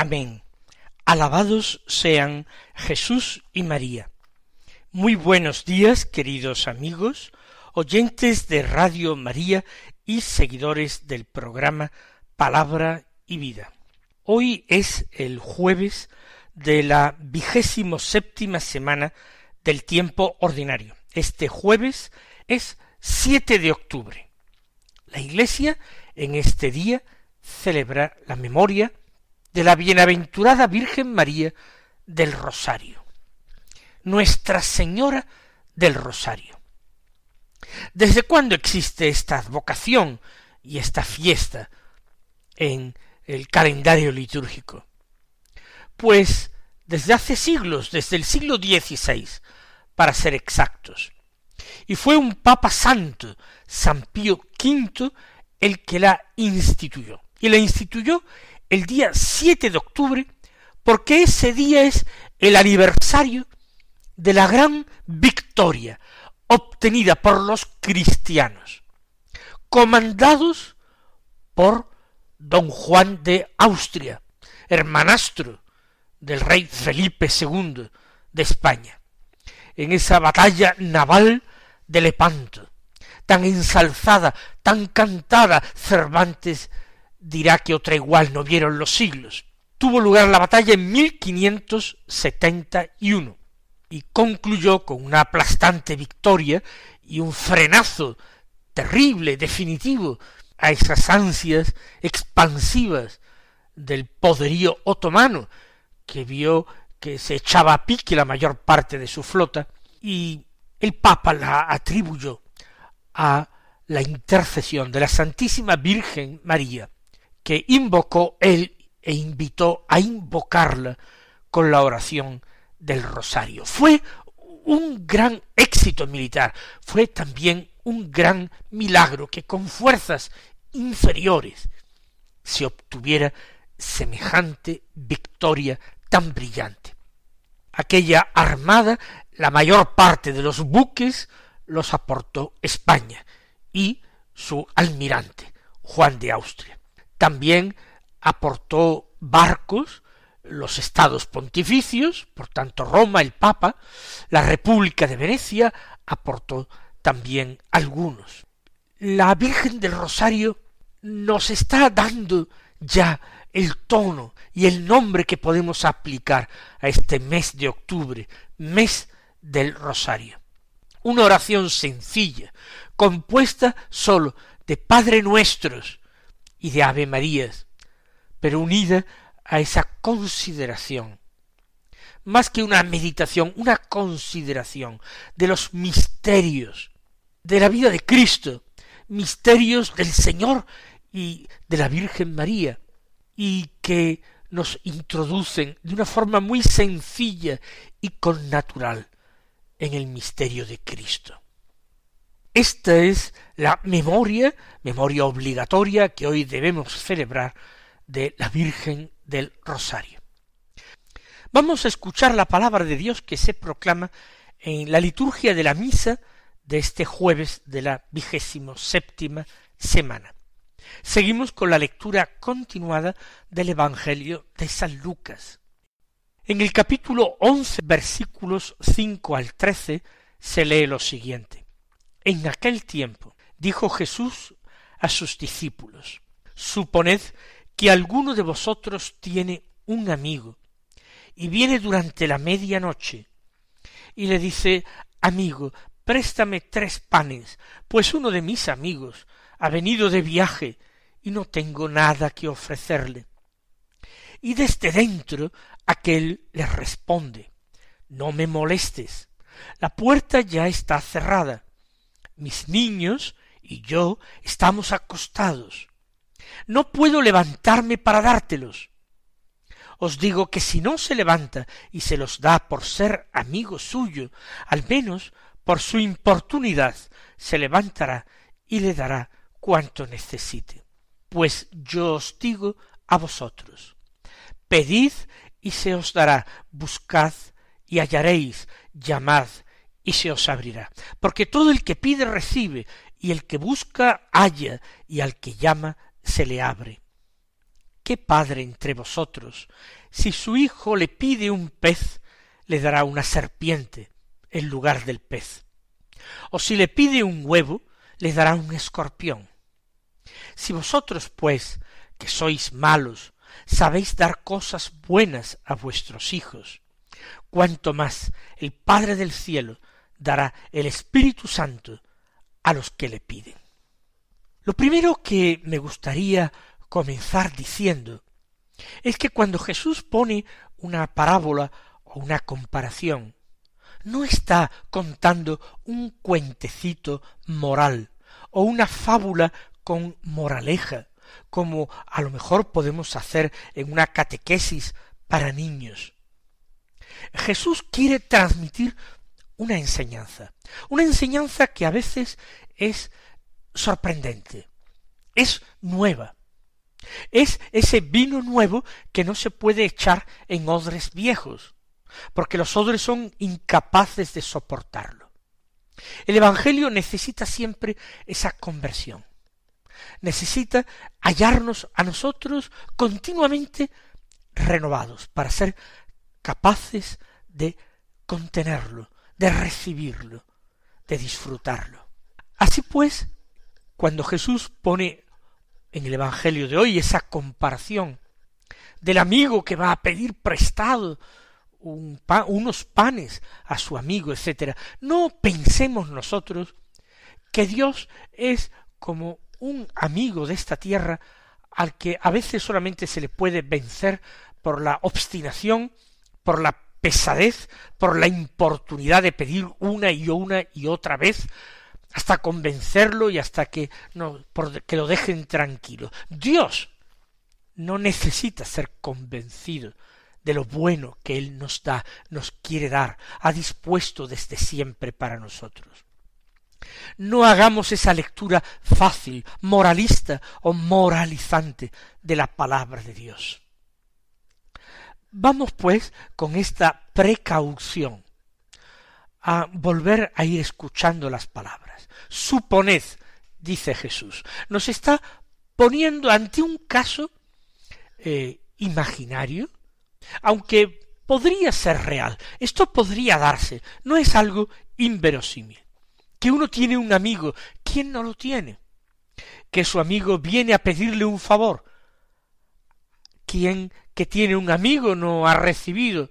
Amén. Alabados sean Jesús y María. Muy buenos días, queridos amigos, oyentes de Radio María y seguidores del programa Palabra y Vida. Hoy es el jueves de la vigésimo séptima semana del tiempo ordinario. Este jueves es 7 de octubre. La Iglesia en este día celebra la memoria de la bienaventurada Virgen María del Rosario, Nuestra Señora del Rosario. ¿Desde cuándo existe esta advocación y esta fiesta en el calendario litúrgico? Pues desde hace siglos, desde el siglo XVI, para ser exactos. Y fue un Papa Santo, San Pío V, el que la instituyó. Y la instituyó el día 7 de octubre, porque ese día es el aniversario de la gran victoria obtenida por los cristianos, comandados por don Juan de Austria, hermanastro del rey Felipe II de España, en esa batalla naval de Lepanto, tan ensalzada, tan cantada, Cervantes dirá que otra igual no vieron los siglos. Tuvo lugar la batalla en 1571 y concluyó con una aplastante victoria y un frenazo terrible, definitivo, a esas ansias expansivas del poderío otomano, que vio que se echaba a pique la mayor parte de su flota, y el Papa la atribuyó a la intercesión de la Santísima Virgen María, que invocó él e invitó a invocarla con la oración del rosario. Fue un gran éxito militar, fue también un gran milagro que con fuerzas inferiores se obtuviera semejante victoria tan brillante. Aquella armada, la mayor parte de los buques los aportó España y su almirante, Juan de Austria. También aportó barcos los estados pontificios, por tanto Roma, el Papa, la República de Venecia aportó también algunos. La Virgen del Rosario nos está dando ya el tono y el nombre que podemos aplicar a este mes de octubre, mes del Rosario. Una oración sencilla, compuesta sólo de Padre Nuestros, y de Ave Marías, pero unida a esa consideración, más que una meditación, una consideración de los misterios de la vida de Cristo, misterios del Señor y de la Virgen María, y que nos introducen de una forma muy sencilla y connatural en el misterio de Cristo. Esta es la memoria, memoria obligatoria que hoy debemos celebrar de la Virgen del Rosario. Vamos a escuchar la palabra de Dios que se proclama en la liturgia de la misa de este jueves de la vigésimo séptima semana. Seguimos con la lectura continuada del Evangelio de San Lucas. En el capítulo once versículos cinco al trece se lee lo siguiente. En aquel tiempo dijo Jesús a sus discípulos, Suponed que alguno de vosotros tiene un amigo, y viene durante la media noche, y le dice, Amigo, préstame tres panes, pues uno de mis amigos ha venido de viaje, y no tengo nada que ofrecerle. Y desde dentro aquel le responde, No me molestes, la puerta ya está cerrada, mis niños y yo estamos acostados. No puedo levantarme para dártelos. Os digo que si no se levanta y se los da por ser amigo suyo, al menos por su importunidad se levantará y le dará cuanto necesite. Pues yo os digo a vosotros, pedid y se os dará, buscad y hallaréis, llamad y se os abrirá. Porque todo el que pide recibe, y el que busca halla, y al que llama se le abre. ¿Qué padre entre vosotros, si su hijo le pide un pez, le dará una serpiente en lugar del pez? O si le pide un huevo, le dará un escorpión. Si vosotros, pues, que sois malos, sabéis dar cosas buenas a vuestros hijos, cuanto más el Padre del cielo dará el Espíritu Santo a los que le piden. Lo primero que me gustaría comenzar diciendo es que cuando Jesús pone una parábola o una comparación, no está contando un cuentecito moral o una fábula con moraleja, como a lo mejor podemos hacer en una catequesis para niños. Jesús quiere transmitir una enseñanza, una enseñanza que a veces es sorprendente, es nueva, es ese vino nuevo que no se puede echar en odres viejos, porque los odres son incapaces de soportarlo. El Evangelio necesita siempre esa conversión, necesita hallarnos a nosotros continuamente renovados para ser capaces de contenerlo, de recibirlo, de disfrutarlo. Así pues, cuando Jesús pone en el Evangelio de hoy esa comparación del amigo que va a pedir prestado unos panes a su amigo, etcétera, no pensemos nosotros que Dios es como un amigo de esta tierra al que a veces solamente se le puede vencer por la obstinación, por la pesadez, por la importunidad de pedir una y una y otra vez, hasta convencerlo y hasta que no, por que lo dejen tranquilo. Dios no necesita ser convencido de lo bueno que Él nos da, nos quiere dar, ha dispuesto desde siempre para nosotros. No hagamos esa lectura fácil, moralista o moralizante de la palabra de Dios. Vamos pues con esta precaución a volver a ir escuchando las palabras. Suponed, dice Jesús, nos está poniendo ante un caso eh, imaginario, aunque podría ser real, esto podría darse, no es algo inverosímil. Que uno tiene un amigo, ¿quién no lo tiene? Que su amigo viene a pedirle un favor. ¿Quién que tiene un amigo no ha recibido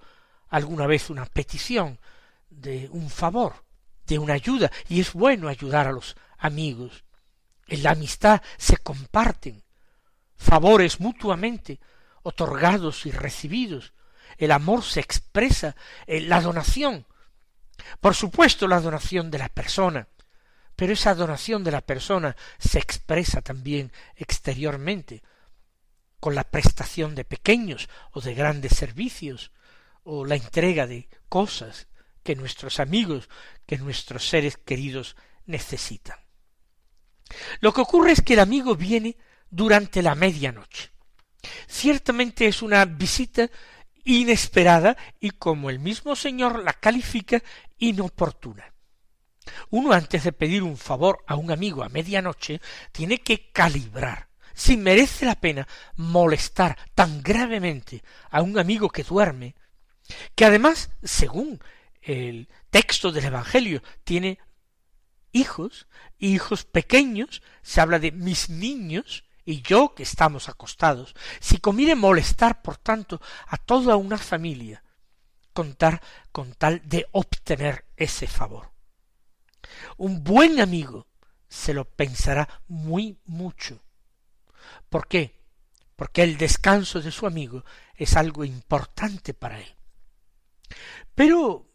alguna vez una petición de un favor, de una ayuda, y es bueno ayudar a los amigos. En la amistad se comparten favores mutuamente, otorgados y recibidos. El amor se expresa en la donación. Por supuesto, la donación de la persona, pero esa donación de la persona se expresa también exteriormente, con la prestación de pequeños o de grandes servicios, o la entrega de cosas que nuestros amigos, que nuestros seres queridos necesitan. Lo que ocurre es que el amigo viene durante la medianoche. Ciertamente es una visita inesperada y como el mismo Señor la califica inoportuna. Uno antes de pedir un favor a un amigo a medianoche tiene que calibrar si merece la pena molestar tan gravemente a un amigo que duerme, que además, según el texto del Evangelio, tiene hijos, hijos pequeños, se habla de mis niños, y yo que estamos acostados, si conviene molestar, por tanto, a toda una familia, contar con tal de obtener ese favor. Un buen amigo se lo pensará muy mucho. ¿Por qué? Porque el descanso de su amigo es algo importante para él. Pero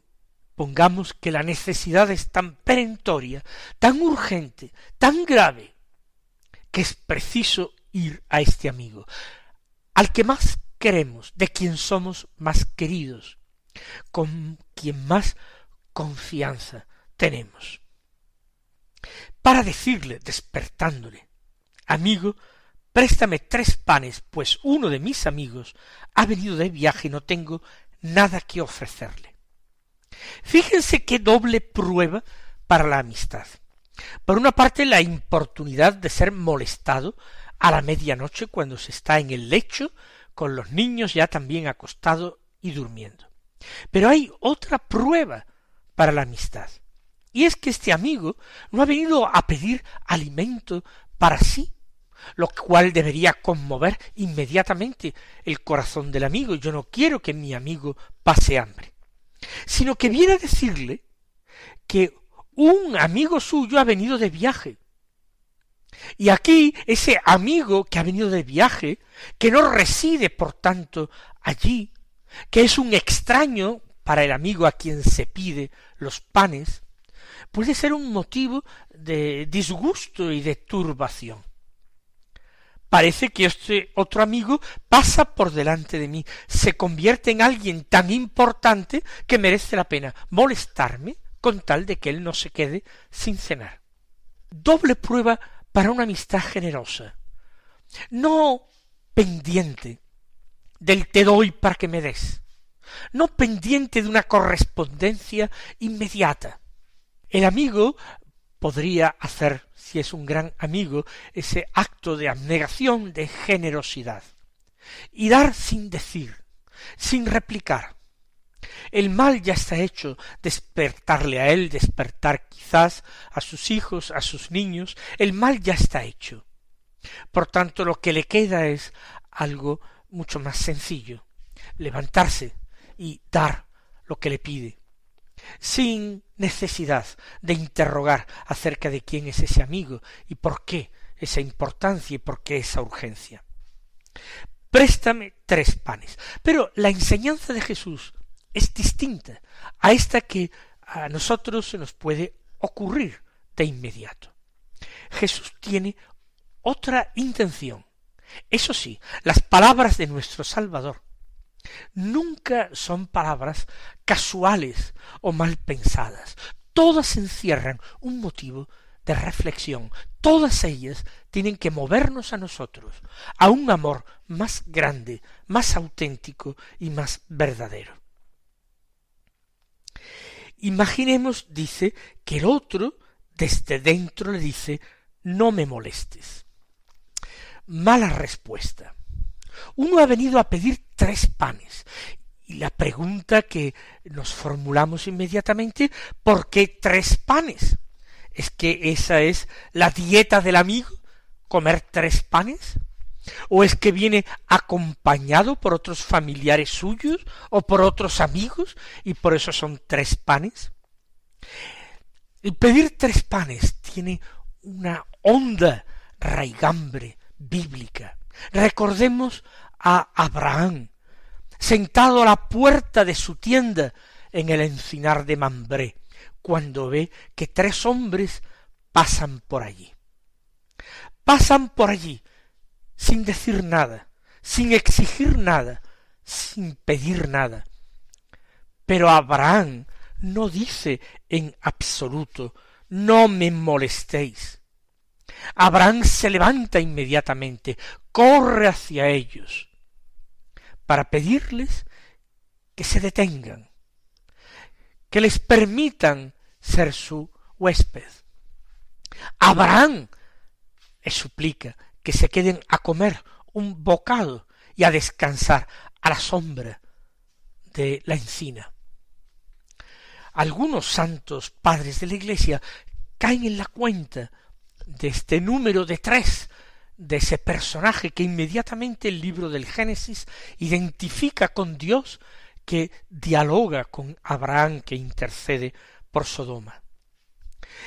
pongamos que la necesidad es tan perentoria, tan urgente, tan grave, que es preciso ir a este amigo, al que más queremos, de quien somos más queridos, con quien más confianza tenemos. Para decirle, despertándole, amigo, préstame tres panes, pues uno de mis amigos ha venido de viaje y no tengo nada que ofrecerle. Fíjense qué doble prueba para la amistad. Por una parte, la importunidad de ser molestado a la medianoche cuando se está en el lecho con los niños ya también acostados y durmiendo. Pero hay otra prueba para la amistad. Y es que este amigo no ha venido a pedir alimento para sí, lo cual debería conmover inmediatamente el corazón del amigo. Yo no quiero que mi amigo pase hambre, sino que viene a decirle que un amigo suyo ha venido de viaje. Y aquí ese amigo que ha venido de viaje, que no reside por tanto allí, que es un extraño para el amigo a quien se pide los panes, puede ser un motivo de disgusto y de turbación. Parece que este otro amigo pasa por delante de mí, se convierte en alguien tan importante que merece la pena molestarme con tal de que él no se quede sin cenar. Doble prueba para una amistad generosa, no pendiente del te doy para que me des, no pendiente de una correspondencia inmediata. El amigo podría hacer, si es un gran amigo, ese acto de abnegación, de generosidad, y dar sin decir, sin replicar. El mal ya está hecho, despertarle a él, despertar quizás a sus hijos, a sus niños, el mal ya está hecho. Por tanto, lo que le queda es algo mucho más sencillo, levantarse y dar lo que le pide, sin necesidad de interrogar acerca de quién es ese amigo y por qué esa importancia y por qué esa urgencia. Préstame tres panes. Pero la enseñanza de Jesús es distinta a esta que a nosotros se nos puede ocurrir de inmediato. Jesús tiene otra intención. Eso sí, las palabras de nuestro Salvador nunca son palabras casuales o mal pensadas. Todas encierran un motivo de reflexión. Todas ellas tienen que movernos a nosotros a un amor más grande, más auténtico y más verdadero. Imaginemos, dice, que el otro desde dentro le dice no me molestes. Mala respuesta. Uno ha venido a pedir tres panes. Y la pregunta que nos formulamos inmediatamente, ¿por qué tres panes? ¿Es que esa es la dieta del amigo? ¿Comer tres panes? ¿O es que viene acompañado por otros familiares suyos o por otros amigos y por eso son tres panes? El pedir tres panes tiene una honda raigambre bíblica. Recordemos a Abraham, sentado a la puerta de su tienda en el encinar de Mambré, cuando ve que tres hombres pasan por allí. Pasan por allí sin decir nada, sin exigir nada, sin pedir nada. Pero Abraham no dice en absoluto, no me molestéis. Abraham se levanta inmediatamente, corre hacia ellos, para pedirles que se detengan, que les permitan ser su huésped. Abraham les suplica que se queden a comer un bocado y a descansar a la sombra de la encina. Algunos santos padres de la Iglesia caen en la cuenta de este número de tres, de ese personaje que inmediatamente el libro del Génesis identifica con Dios que dialoga con Abraham que intercede por Sodoma.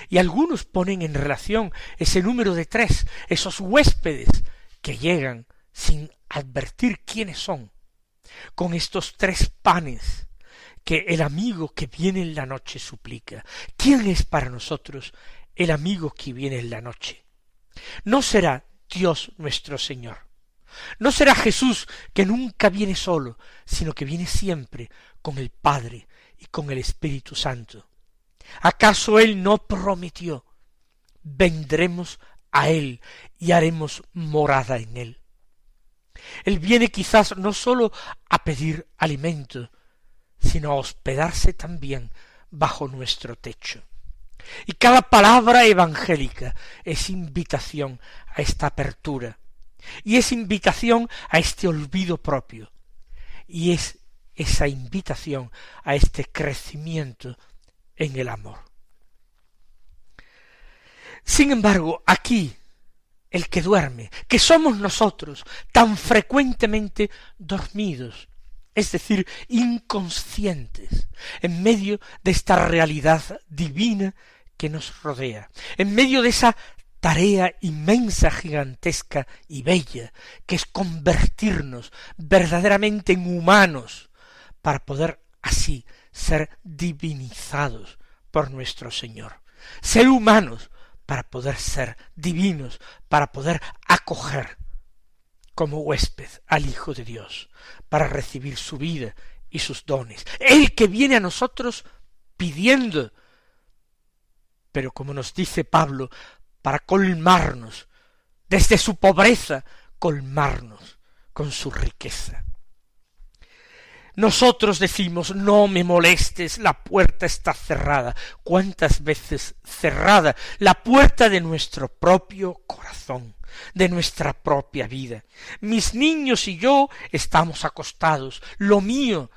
Y algunos ponen en relación ese número de tres, esos huéspedes que llegan sin advertir quiénes son, con estos tres panes que el amigo que viene en la noche suplica. ¿Quién es para nosotros el amigo que viene en la noche? No será Dios nuestro Señor, No será Jesús que nunca viene solo, sino que viene siempre con el Padre y con el Espíritu Santo. ¿Acaso Él no prometió? Vendremos a Él y haremos morada en Él. Él viene quizás no sólo a pedir alimento, sino a hospedarse también bajo nuestro techo. Y cada palabra evangélica es invitación a esta apertura, y es invitación a este olvido propio, y es esa invitación a este crecimiento en el amor. Sin embargo, aquí el que duerme, que somos nosotros, tan frecuentemente dormidos, es decir, inconscientes, en medio de esta realidad divina que nos rodea, en medio de esa tarea inmensa, gigantesca y bella, que es convertirnos verdaderamente en humanos, para poder así ser divinizados por nuestro Señor. Ser humanos para poder ser divinos, para poder acoger como huésped al Hijo de Dios, para recibir su vida y sus dones. El que viene a nosotros pidiendo, pero como nos dice Pablo, para colmarnos, desde su pobreza, colmarnos con su riqueza. Nosotros decimos, no me molestes, la puerta está cerrada. ¿Cuántas veces cerrada la puerta de nuestro propio corazón, de nuestra propia vida? Mis niños y yo estamos acostados. Lo mío,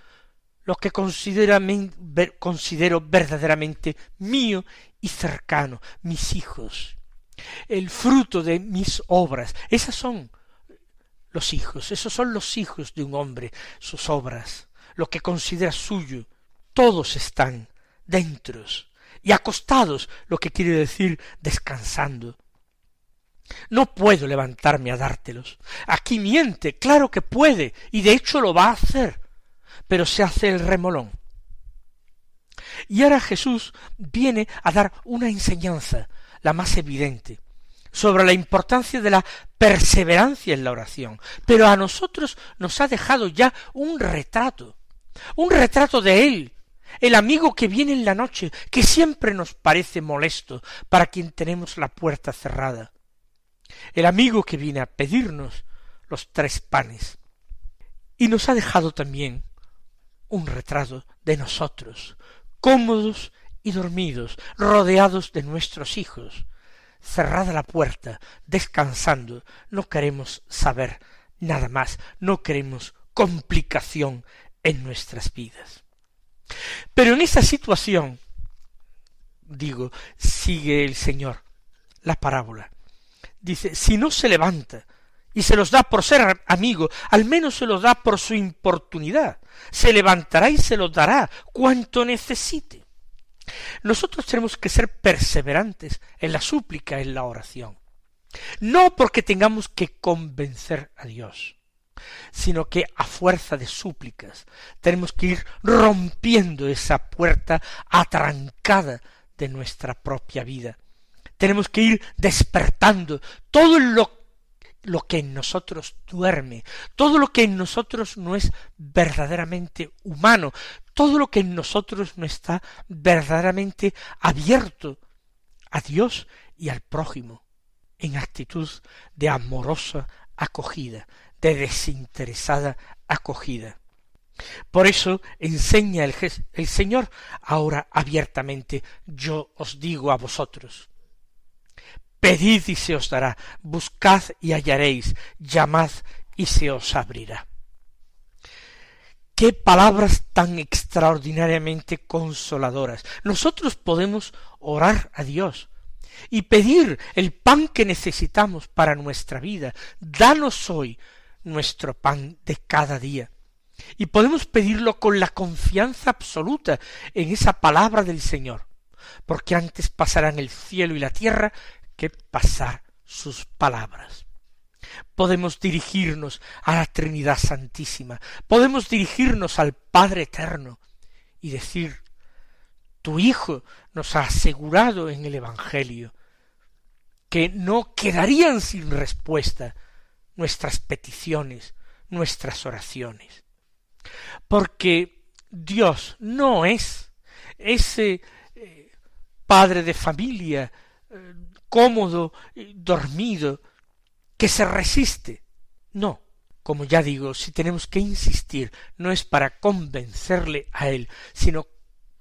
lo que considero verdaderamente mío y cercano, mis hijos, el fruto de mis obras, esas son los hijos, esos son los hijos de un hombre, sus obras lo que considera suyo, todos están dentro y acostados, lo que quiere decir descansando. No puedo levantarme a dártelos. Aquí miente, claro que puede, y de hecho lo va a hacer, pero se hace el remolón. Y ahora Jesús viene a dar una enseñanza, la más evidente, sobre la importancia de la perseverancia en la oración, pero a nosotros nos ha dejado ya un retrato un retrato de él, el amigo que viene en la noche, que siempre nos parece molesto para quien tenemos la puerta cerrada, el amigo que viene a pedirnos los tres panes. Y nos ha dejado también un retrato de nosotros, cómodos y dormidos, rodeados de nuestros hijos, cerrada la puerta, descansando, no queremos saber nada más, no queremos complicación en nuestras vidas. Pero en esa situación, digo, sigue el Señor la parábola. Dice, si no se levanta y se los da por ser amigo, al menos se los da por su importunidad. Se levantará y se los dará cuanto necesite. Nosotros tenemos que ser perseverantes en la súplica, en la oración. No porque tengamos que convencer a Dios, sino que a fuerza de súplicas tenemos que ir rompiendo esa puerta atrancada de nuestra propia vida. Tenemos que ir despertando todo lo, lo que en nosotros duerme, todo lo que en nosotros no es verdaderamente humano, todo lo que en nosotros no está verdaderamente abierto a Dios y al prójimo, en actitud de amorosa acogida, de desinteresada acogida. Por eso enseña el, el, Señor ahora abiertamente, yo os digo a vosotros, pedid y se os dará, buscad y hallaréis, llamad y se os abrirá. Qué palabras tan extraordinariamente consoladoras. Nosotros podemos orar a Dios y pedir el pan que necesitamos para nuestra vida. Danos hoy nuestro pan de cada día. Y podemos pedirlo con la confianza absoluta en esa palabra del Señor, porque antes pasarán el cielo y la tierra que pasar sus palabras. Podemos dirigirnos a la Trinidad Santísima, podemos dirigirnos al Padre Eterno y decir, tu Hijo nos ha asegurado en el Evangelio que no quedarían sin respuesta nuestras peticiones, nuestras oraciones. Porque Dios no es ese eh, padre de familia eh, cómodo, dormido, que se resiste. No, como ya digo, si tenemos que insistir, no es para convencerle a él, sino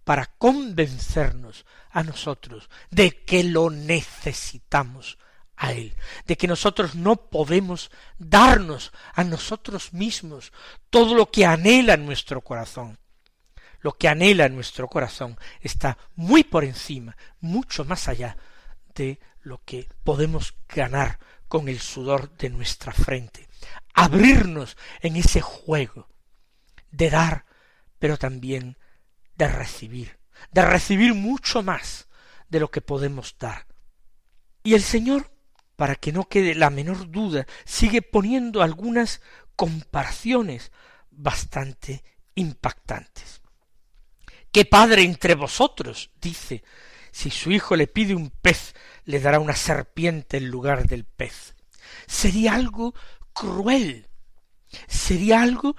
para convencernos a nosotros de que lo necesitamos a Él, de que nosotros no podemos darnos a nosotros mismos todo lo que anhela nuestro corazón. Lo que anhela nuestro corazón está muy por encima, mucho más allá de lo que podemos ganar con el sudor de nuestra frente. Abrirnos en ese juego de dar, pero también de recibir, de recibir mucho más de lo que podemos dar. Y el Señor para que no quede la menor duda, sigue poniendo algunas comparaciones bastante impactantes. ¿Qué padre entre vosotros, dice, si su hijo le pide un pez, le dará una serpiente en lugar del pez? Sería algo cruel, sería algo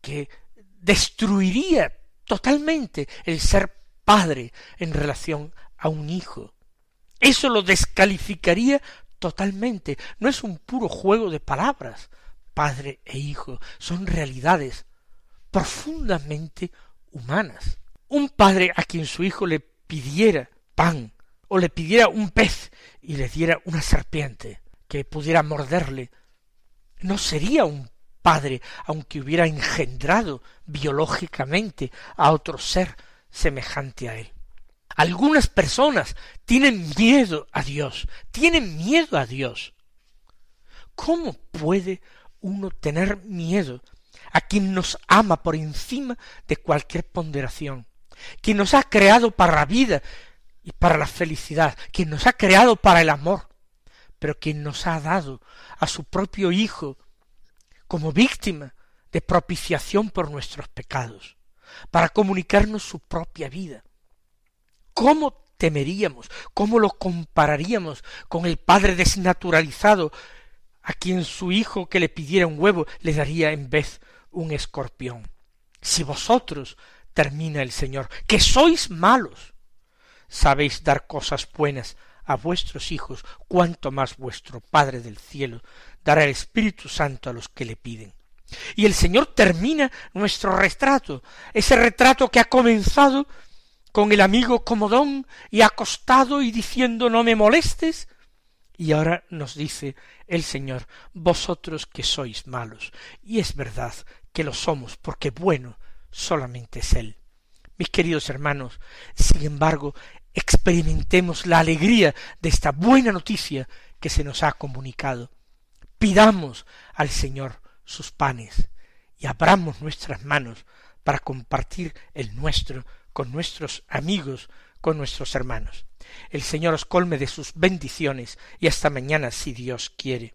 que destruiría totalmente el ser padre en relación a un hijo. Eso lo descalificaría totalmente. No es un puro juego de palabras. Padre e hijo son realidades profundamente humanas. Un padre a quien su hijo le pidiera pan o le pidiera un pez y le diera una serpiente que pudiera morderle, no sería un padre aunque hubiera engendrado biológicamente a otro ser semejante a él. Algunas personas tienen miedo a Dios, tienen miedo a Dios. ¿Cómo puede uno tener miedo a quien nos ama por encima de cualquier ponderación, quien nos ha creado para la vida y para la felicidad, quien nos ha creado para el amor, pero quien nos ha dado a su propio Hijo como víctima de propiciación por nuestros pecados, para comunicarnos su propia vida. ¿Cómo temeríamos? ¿Cómo lo compararíamos con el padre desnaturalizado a quien su hijo que le pidiera un huevo le daría en vez un escorpión? Si vosotros, termina el Señor, que sois malos, sabéis dar cosas buenas a vuestros hijos, cuanto más vuestro Padre del cielo dará el Espíritu Santo a los que le piden. Y el Señor termina nuestro retrato, ese retrato que ha comenzado con el amigo comodón y acostado y diciendo no me molestes, y ahora nos dice el Señor, vosotros que sois malos, y es verdad que lo somos, porque bueno solamente es Él. Mis queridos hermanos, sin embargo, experimentemos la alegría de esta buena noticia que se nos ha comunicado. Pidamos al Señor sus panes y abramos nuestras manos para compartir el nuestro con nuestros amigos, con nuestros hermanos. El Señor os colme de sus bendiciones y hasta mañana si Dios quiere.